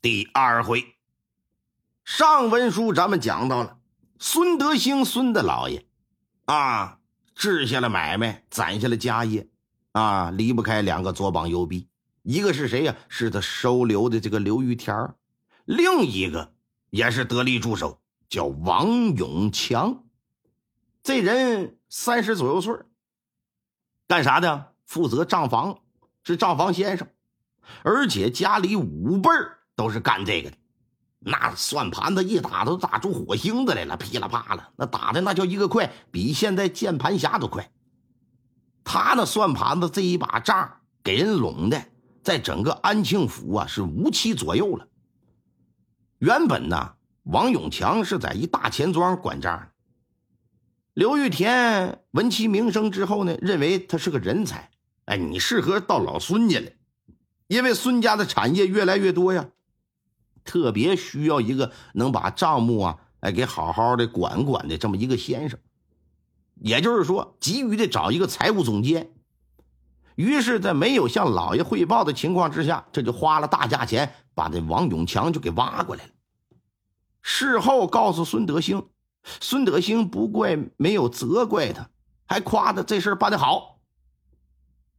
第二回，上文书咱们讲到了孙德兴孙大老爷啊，治下了买卖，攒下了家业啊，离不开两个左膀右臂。一个是谁呀？是他收留的这个刘玉田另一个也是得力助手，叫王永强。这人三十左右岁干啥的？负责账房，是账房先生，而且家里五辈儿。都是干这个的，那算盘子一打都打出火星子来了，噼里啪啦，那打的那叫一个快，比现在键盘侠都快。他那算盘子这一把账给人拢的，在整个安庆府啊是无期左右了。原本呢，王永强是在一大钱庄管账，刘玉田闻其名声之后呢，认为他是个人才，哎，你适合到老孙家来，因为孙家的产业越来越多呀。特别需要一个能把账目啊，哎，给好好的管管的这么一个先生，也就是说，急于的找一个财务总监。于是，在没有向老爷汇报的情况之下，这就花了大价钱把这王永强就给挖过来了。事后告诉孙德兴，孙德兴不怪，没有责怪他，还夸他这事办得好。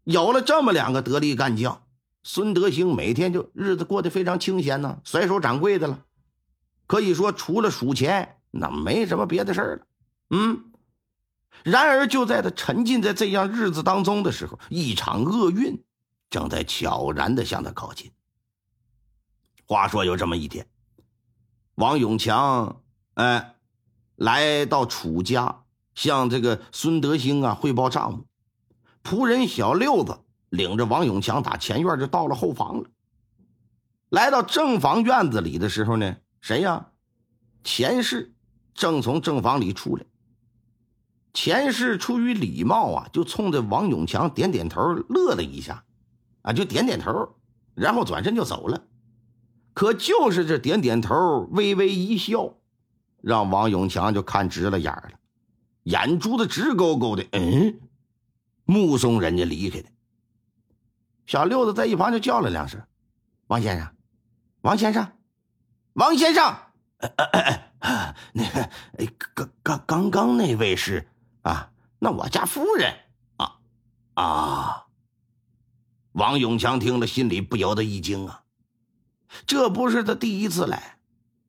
有了这么两个得力干将。孙德兴每天就日子过得非常清闲呢，甩手掌柜的了，可以说除了数钱，那没什么别的事了。嗯，然而就在他沉浸在这样日子当中的时候，一场厄运正在悄然的向他靠近。话说有这么一天，王永强哎来到楚家，向这个孙德兴啊汇报账目，仆人小六子。领着王永强打前院就到了后房了。来到正房院子里的时候呢，谁呀？钱氏正从正房里出来。钱氏出于礼貌啊，就冲着王永强点点头，乐了一下，啊，就点点头，然后转身就走了。可就是这点点头，微微一笑，让王永强就看直了眼了，眼珠子直勾勾的，嗯，目送人家离开的。小六子在一旁就叫了两声：“王先生，王先生，王先生。”那个，刚刚刚刚那位是啊，那我家夫人啊啊！王永强听了，心里不由得一惊啊，这不是他第一次来，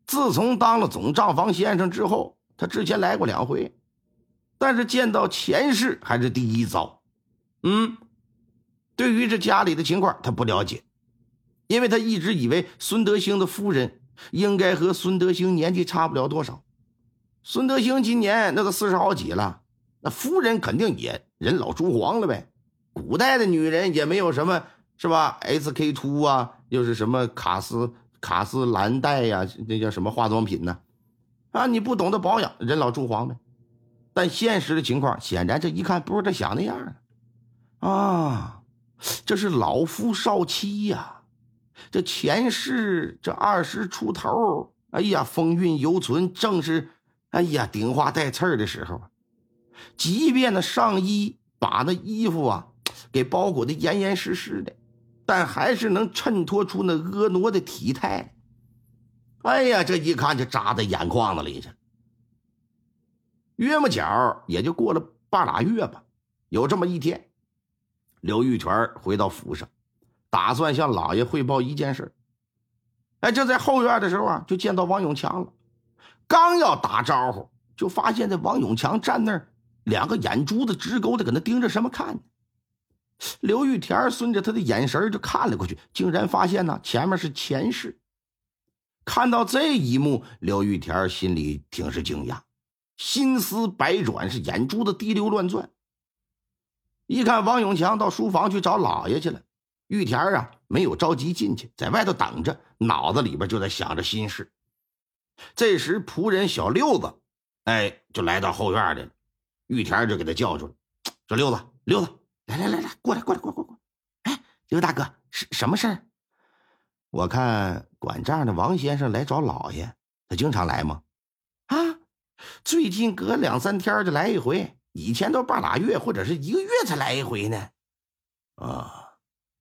自从当了总账房先生之后，他之前来过两回，但是见到前世还是第一遭。嗯。对于这家里的情况，他不了解，因为他一直以为孙德兴的夫人应该和孙德兴年纪差不了多少。孙德兴今年那都四十好几了，那夫人肯定也人老珠黄了呗。古代的女人也没有什么是吧？SK two 啊，又是什么卡斯卡斯兰黛呀，那叫什么化妆品呢？啊，你不懂得保养，人老珠黄呗。但现实的情况显然，这一看不是他想那样啊。这是老夫少妻呀，这前世这二十出头，哎呀，风韵犹存，正是哎呀顶花带刺的时候。即便那上衣把那衣服啊给包裹的严严实实的，但还是能衬托出那婀娜的体态。哎呀，这一看就扎在眼眶子里去。约么角也就过了半拉月吧，有这么一天。刘玉泉回到府上，打算向老爷汇报一件事。哎，就在后院的时候啊，就见到王永强了。刚要打招呼，就发现这王永强站那儿，两个眼珠子直勾的，搁那盯着什么看？刘玉田顺着他的眼神就看了过去，竟然发现呢，前面是前世。看到这一幕，刘玉田心里挺是惊讶，心思百转，是眼珠子滴溜乱转。一看王永强到书房去找老爷去了，玉田啊没有着急进去，在外头等着，脑子里边就在想着心事。这时仆人小六子，哎，就来到后院来了。玉田就给他叫住了：“说六子，六子，来来来来，过来过来过来过过。哎，刘大哥，是什么事儿？我看管账的王先生来找老爷，他经常来吗？啊，最近隔两三天就来一回，以前都半拉月或者是一个月才来一回呢。啊，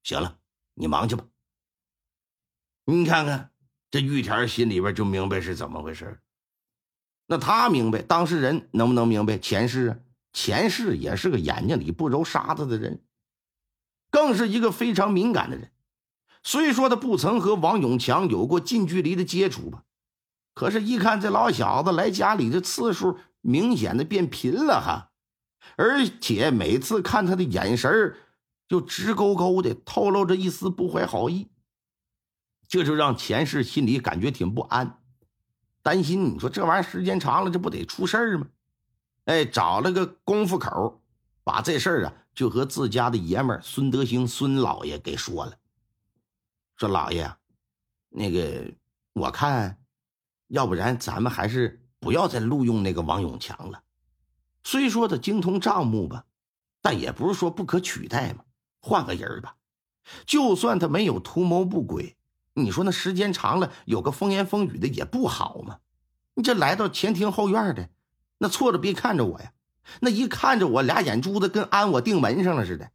行了，你忙去吧。你看看这玉田心里边就明白是怎么回事。那他明白，当事人能不能明白？前世啊，前世也是个眼睛里不揉沙子的人，更是一个非常敏感的人。虽说他不曾和王永强有过近距离的接触吧，可是，一看这老小子来家里的次数明显的变频了哈，而且每次看他的眼神就直勾勾的透露着一丝不怀好意，这就让前世心里感觉挺不安。担心你说这玩意儿时间长了，这不得出事儿吗？哎，找了个功夫口，把这事儿啊就和自家的爷们儿孙德兴孙老爷给说了。说老爷，那个我看，要不然咱们还是不要再录用那个王永强了。虽说他精通账目吧，但也不是说不可取代嘛。换个人吧，就算他没有图谋不轨。你说那时间长了，有个风言风语的也不好嘛。你这来到前庭后院的，那错着别看着我呀，那一看着我俩眼珠子跟安我定门上了似的。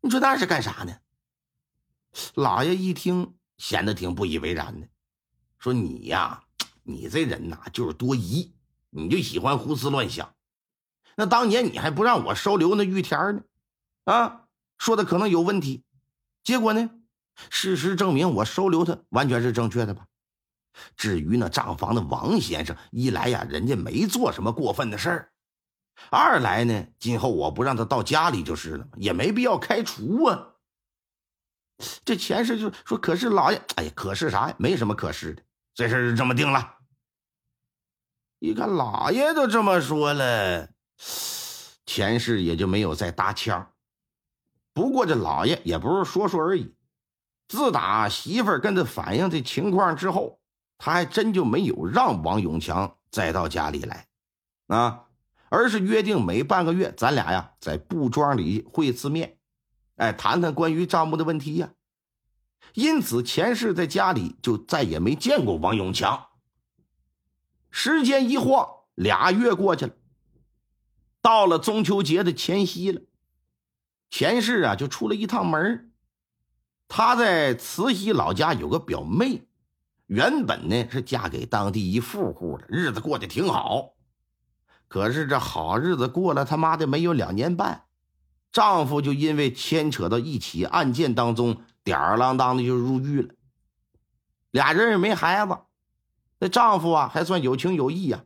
你说那是干啥呢？老爷一听，显得挺不以为然的，说你呀，你这人呐就是多疑，你就喜欢胡思乱想。那当年你还不让我收留那玉田呢，啊，说的可能有问题，结果呢？事实证明，我收留他完全是正确的吧？至于那账房的王先生，一来呀，人家没做什么过分的事儿；二来呢，今后我不让他到家里就是了，也没必要开除啊。这前世就说，可是老爷，哎呀，可是啥呀？没什么可是的，这事就这么定了。一看老爷都这么说了，前世也就没有再搭腔。不过这老爷也不是说说而已。自打媳妇儿跟他反映这情况之后，他还真就没有让王永强再到家里来，啊，而是约定每半个月咱俩呀在布庄里会次面，哎，谈谈关于账目的问题呀。因此前世在家里就再也没见过王永强。时间一晃，俩月过去了，到了中秋节的前夕了，前世啊就出了一趟门他在慈禧老家有个表妹，原本呢是嫁给当地一富户的，日子过得挺好。可是这好日子过了他妈的没有两年半，丈夫就因为牵扯到一起案件当中，吊儿郎当的就入狱了。俩人也没孩子，那丈夫啊还算有情有义呀，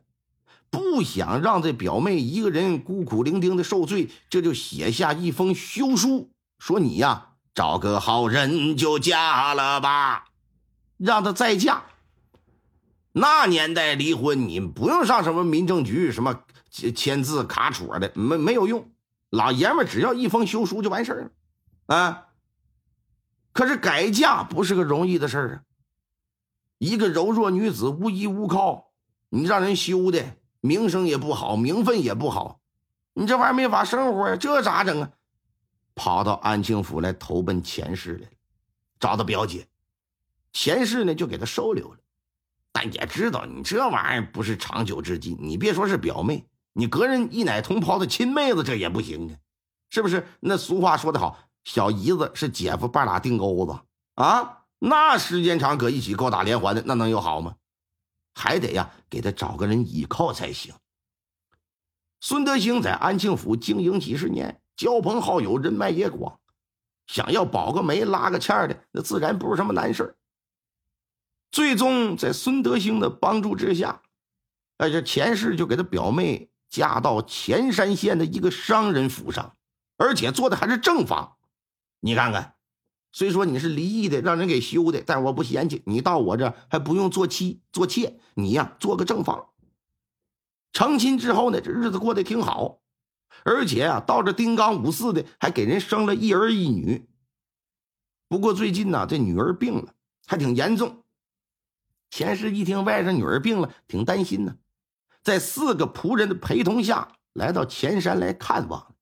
不想让这表妹一个人孤苦伶仃的受罪，这就写下一封休书，说你呀。找个好人就嫁了吧，让她再嫁。那年代离婚，你不用上什么民政局什么签字卡戳的，没没有用。老爷们只要一封休书就完事儿了啊。可是改嫁不是个容易的事儿啊。一个柔弱女子无依无靠，你让人休的名声也不好，名分也不好，你这玩意儿没法生活呀，这咋整啊？跑到安庆府来投奔前世来了，找到表姐，前世呢就给他收留了，但也知道你这玩意儿不是长久之计。你别说是表妹，你隔人一奶同胞的亲妹子这也不行啊，是不是？那俗话说得好，小姨子是姐夫半拉腚钩子啊，那时间长搁一起勾打连环的，那能有好吗？还得呀，给他找个人依靠才行。孙德兴在安庆府经营几十年。交朋好友，人脉也广，想要保个媒、拉个欠的，那自然不是什么难事最终在孙德兴的帮助之下，哎，这前世就给他表妹嫁到潜山县的一个商人府上，而且做的还是正房。你看看，虽说你是离异的，让人给休的，但我不嫌弃你到我这还不用做妻做妾，你呀做个正房。成亲之后呢，这日子过得挺好。而且啊，到这丁刚五四的，还给人生了一儿一女。不过最近呢，这女儿病了，还挺严重。钱氏一听外甥女儿病了，挺担心呢，在四个仆人的陪同下来到前山来看望。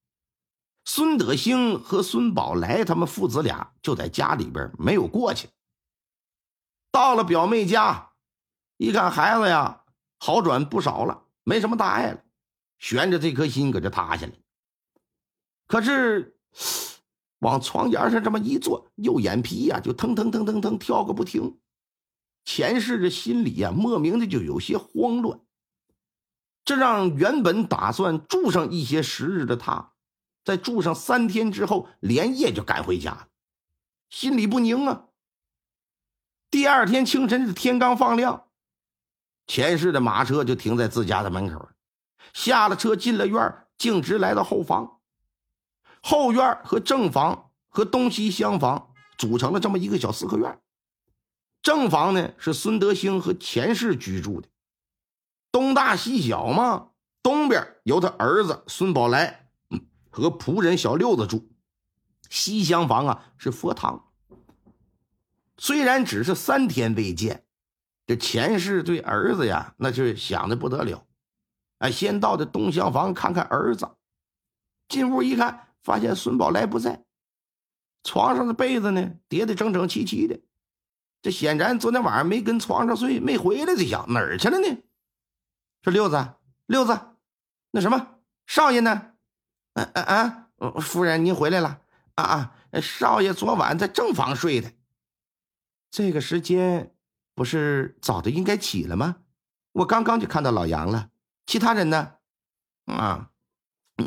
孙德兴和孙宝来他们父子俩就在家里边没有过去。到了表妹家，一看孩子呀，好转不少了，没什么大碍了，悬着这颗心搁这塌下来。可是往床沿上这么一坐，右眼皮呀就腾腾腾腾腾跳个不停。前世这心里呀，莫名的就有些慌乱，这让原本打算住上一些时日的他，在住上三天之后，连夜就赶回家了，心里不宁啊。第二天清晨，天刚放亮，前世的马车就停在自家的门口，下了车，进了院，径直来到后房。后院和正房和东西厢房组成了这么一个小四合院。正房呢是孙德兴和钱氏居住的，东大西小嘛。东边由他儿子孙宝来和仆人小六子住，西厢房啊是佛堂。虽然只是三天未见，这前世对儿子呀那就想的不得了。哎，先到这东厢房看看儿子，进屋一看，发现孙宝来不在，床上的被子呢叠得整整齐齐的。这显然昨天晚上没跟床上睡，没回来。这想哪儿去了呢？说六子，六子，那什么少爷呢？啊啊啊！夫人您回来了啊啊！少爷昨晚在正房睡的。这个时间不是早的应该起了吗？我刚刚就看到老杨了。其他人呢？啊，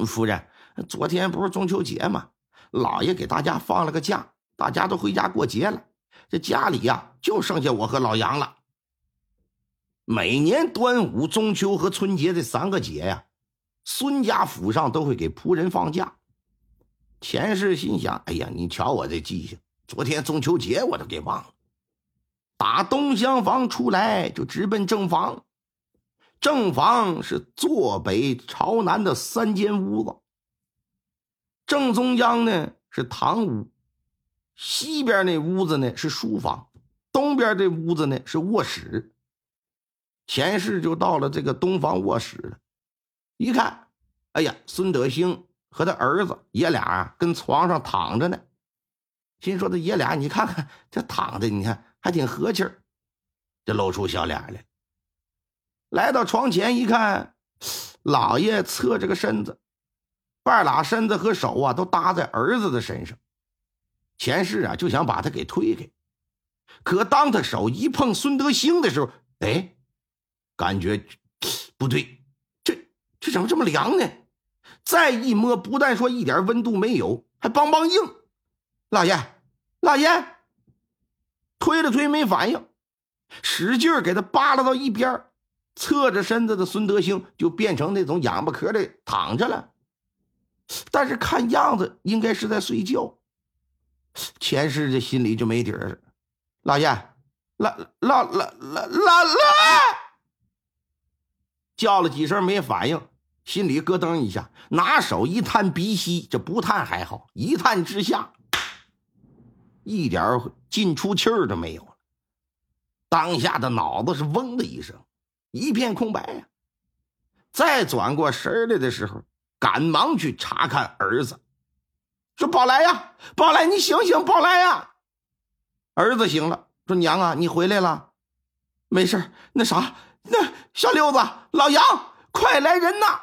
夫人，昨天不是中秋节吗？老爷给大家放了个假，大家都回家过节了。这家里呀，就剩下我和老杨了。每年端午、中秋和春节这三个节呀，孙家府上都会给仆人放假。钱氏心想：“哎呀，你瞧我这记性，昨天中秋节我都给忘了。”打东厢房出来，就直奔正房。正房是坐北朝南的三间屋子，正中央呢是堂屋。西边那屋子呢是书房，东边这屋子呢是卧室。前世就到了这个东房卧室了，一看，哎呀，孙德兴和他儿子爷俩，跟床上躺着呢。心说：“这爷俩，你看看这躺的，你看还挺和气儿，就露出笑脸来。”来到床前一看，老爷侧着个身子，半拉身子和手啊都搭在儿子的身上。前世啊，就想把他给推开，可当他手一碰孙德兴的时候，哎，感觉不对，这怎么这么凉呢？再一摸，不但说一点温度没有，还梆梆硬。老爷，老爷，推了推没反应，使劲给他扒拉到一边，侧着身子的孙德兴就变成那种仰巴壳的躺着了，但是看样子应该是在睡觉。前世这心里就没底儿，老爷，老老老老老老，叫了几声没反应，心里咯噔一下，拿手一探鼻息，这不探还好，一探之下，一点进出气儿都没有了。当下的脑子是嗡的一声，一片空白呀。再转过神来的时候，赶忙去查看儿子。说宝来呀，宝来，你醒醒，宝来呀！儿子醒了，说娘啊，你回来了，没事那啥，那小六子，老杨，快来人呐，